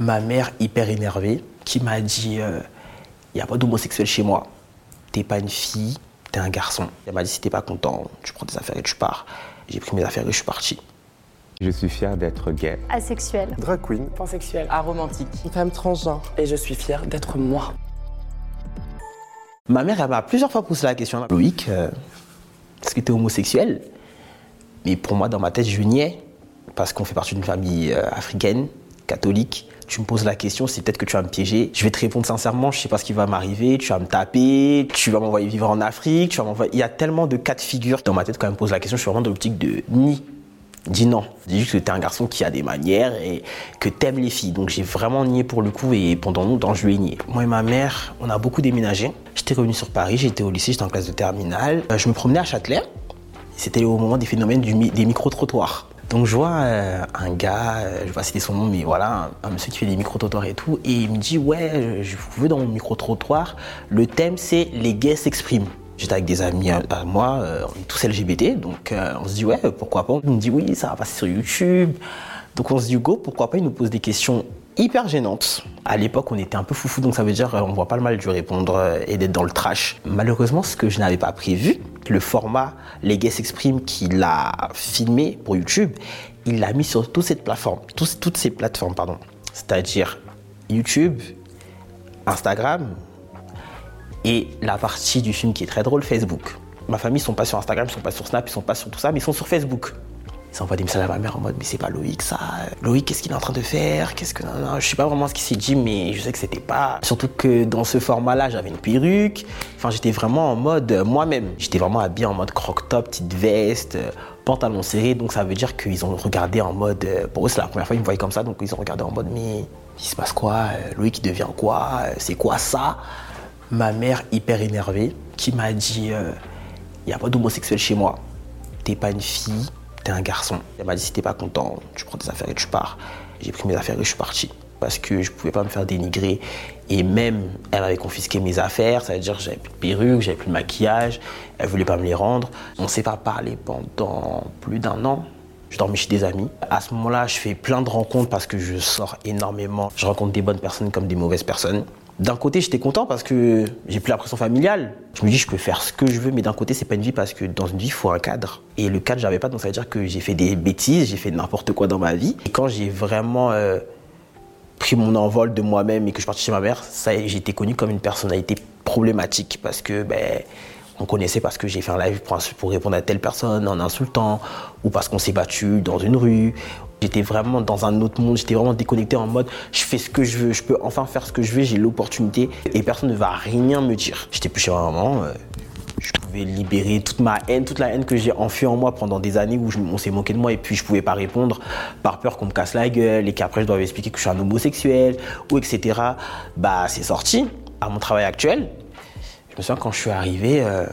Ma mère, hyper énervée, qui m'a dit il n'y a pas d'homosexuel chez moi. T'es pas une fille, t'es un garçon. Elle m'a dit si t'es pas content, tu prends tes affaires et tu pars. J'ai pris mes affaires et je suis parti. Je suis fier d'être gay. Asexuel. Drag queen. Pansexuel. Aromantique. Femme transgenre. Et je suis fier d'être moi. Ma mère, elle m'a plusieurs fois posé la question Loïc, euh, est-ce que t'es homosexuel? Mais pour moi, dans ma tête, je niais. Parce qu'on fait partie d'une famille euh, africaine, catholique tu me poses la question, c'est peut-être que tu vas me piéger. Je vais te répondre sincèrement, je sais pas ce qui va m'arriver, tu vas me taper, tu vas m'envoyer vivre en Afrique, tu vas m'envoyer... Il y a tellement de cas de figure dans ma tête quand elle me pose la question, je suis vraiment dans l'optique de ni. Dis non. Dis juste que t'es un garçon qui a des manières et que t'aimes les filles. Donc j'ai vraiment nié pour le coup et pendant longtemps je lui ai nié. Moi et ma mère, on a beaucoup déménagé. J'étais revenu sur Paris, j'étais au lycée, j'étais en classe de terminale. Euh, je me promenais à Châtelet. C'était au moment des phénomènes des micro-trottoirs. Donc je vois euh, un gars, euh, je vais pas citer son nom, mais voilà, un, monsieur qui fait des micro-trottoirs et tout, et il me dit ouais, je veux dans mon micro-trottoir, le thème c'est les gays s'expriment. J'étais avec des amis à, moi, euh, on est tous LGBT, donc on se dit ouais, pourquoi pas. Il me dit oui, ça va passer sur YouTube. Donc on se dit go, pourquoi pas, il nous pose des questions hyper gênantes. À l'époque, on était un peu foufou, donc ça veut dire on voit pas le mal de répondre et d'être dans le trash. Malheureusement, ce que je n'avais pas prévu, le format Les Gays s'expriment qu'il a filmé pour YouTube, il l'a mis sur toutes ces plateformes, ces plateformes, pardon. C'est-à-dire YouTube, Instagram et la partie du film qui est très drôle, Facebook. Ma famille, ils sont pas sur Instagram, ils sont pas sur Snap, ils sont pas sur tout ça, mais ils sont sur Facebook. Ils envoient des messages à ma mère en mode mais c'est pas Loïc ça. Loïc qu'est-ce qu'il est en train de faire? Qu'est-ce que non, je sais pas vraiment ce qu'il s'est dit mais je sais que c'était pas. Surtout que dans ce format-là j'avais une perruque. Enfin j'étais vraiment en mode moi-même. J'étais vraiment habillé en mode croc-top, petite veste, pantalon serré. Donc ça veut dire qu'ils ont regardé en mode. Pour eux c'est la première fois qu'ils me voyaient comme ça donc ils ont regardé en mode mais il se passe quoi? Loïc il devient quoi? C'est quoi ça? Ma mère hyper énervée qui m'a dit il n'y a pas d'homosexuel chez moi. T'es pas une fille t'es un garçon. Elle m'a dit si t'es pas content, tu prends tes affaires et tu pars. J'ai pris mes affaires et je suis parti. Parce que je pouvais pas me faire dénigrer. Et même, elle avait confisqué mes affaires, ça veut dire que j'avais plus de perruque, j'avais plus de maquillage, elle voulait pas me les rendre. On s'est pas parlé pendant plus d'un an. Je dormais chez des amis. À ce moment-là, je fais plein de rencontres parce que je sors énormément. Je rencontre des bonnes personnes comme des mauvaises personnes. D'un côté, j'étais content parce que j'ai plus la pression familiale. Je me dis, je peux faire ce que je veux, mais d'un côté, c'est pas une vie parce que dans une vie, il faut un cadre. Et le cadre, j'avais pas, donc ça veut dire que j'ai fait des bêtises, j'ai fait n'importe quoi dans ma vie. Et quand j'ai vraiment euh, pris mon envol de moi-même et que je parti chez ma mère, été connu comme une personnalité problématique parce que, ben, on connaissait parce que j'ai fait un live pour, répondre à telle personne en insultant, ou parce qu'on s'est battu dans une rue. J'étais vraiment dans un autre monde, j'étais vraiment déconnecté en mode je fais ce que je veux, je peux enfin faire ce que je veux, j'ai l'opportunité et personne ne va rien me dire. J'étais plus chez ma maman, euh, je pouvais libérer toute ma haine, toute la haine que j'ai enfui en moi pendant des années où on s'est moqué de moi et puis je pouvais pas répondre par peur qu'on me casse la gueule et qu'après je dois expliquer que je suis un homosexuel ou etc. Bah c'est sorti à mon travail actuel. Je me souviens quand je suis arrivé, euh,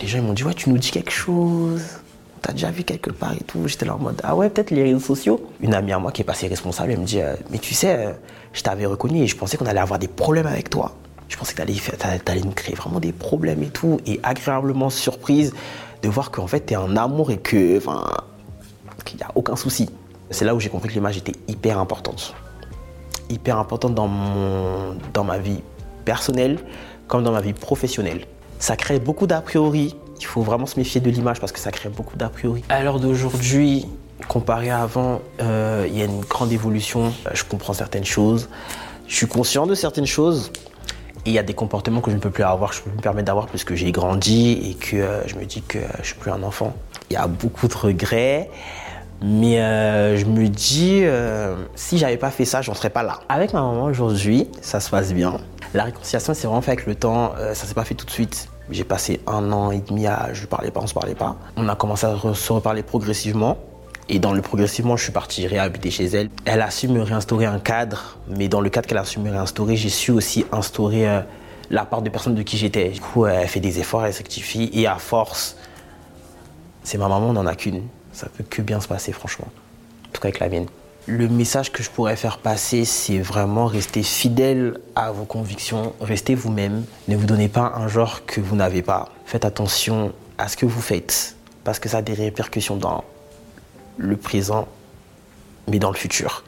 les gens ils m'ont dit ouais tu nous dis quelque chose t'as déjà vu quelque part et tout. J'étais là en mode, ah ouais, peut-être les réseaux sociaux. Une amie à moi qui est passée responsable, elle me dit, euh, mais tu sais, euh, je t'avais reconnu et je pensais qu'on allait avoir des problèmes avec toi. Je pensais que t'allais, allais nous créer vraiment des problèmes et tout. Et agréablement surprise de voir qu'en fait, t'es en amour et que, enfin, qu'il n'y a aucun souci. C'est là où j'ai compris que l'image était hyper importante. Hyper importante dans, mon, dans ma vie personnelle comme dans ma vie professionnelle. Ça crée beaucoup d'a priori il faut vraiment se méfier de l'image parce que ça crée beaucoup d'a priori. À l'heure d'aujourd'hui, comparé à avant, euh, il y a une grande évolution. Euh, je comprends certaines choses. Je suis conscient de certaines choses. Et il y a des comportements que je ne peux plus avoir, je peux plus me permettre d'avoir parce que j'ai grandi et que euh, je me dis que je suis plus un enfant. Il y a beaucoup de regrets. Mais je me dis, si j'avais pas fait ça, j'en serais pas là. Avec ma maman aujourd'hui, ça se passe bien. La réconciliation, c'est vraiment fait avec le temps. ça s'est pas fait tout de suite. J'ai passé un an et demi à je parlais pas, on se parlait pas. On a commencé à se reparler progressivement. Et dans le progressivement, je suis parti réhabiter chez elle. Elle a su me réinstaurer un cadre, mais dans le cadre qu'elle a su me réinstaurer, j'ai su aussi instaurer euh, la part de personnes de qui j'étais. Du coup, elle fait des efforts, elle s'actifie, et à force, c'est ma maman, on n'en a qu'une. Ça peut que bien se passer, franchement. En tout cas avec la mienne. Le message que je pourrais faire passer, c'est vraiment rester fidèle à vos convictions, restez vous-même, ne vous donnez pas un genre que vous n'avez pas. Faites attention à ce que vous faites, parce que ça a des répercussions dans le présent, mais dans le futur.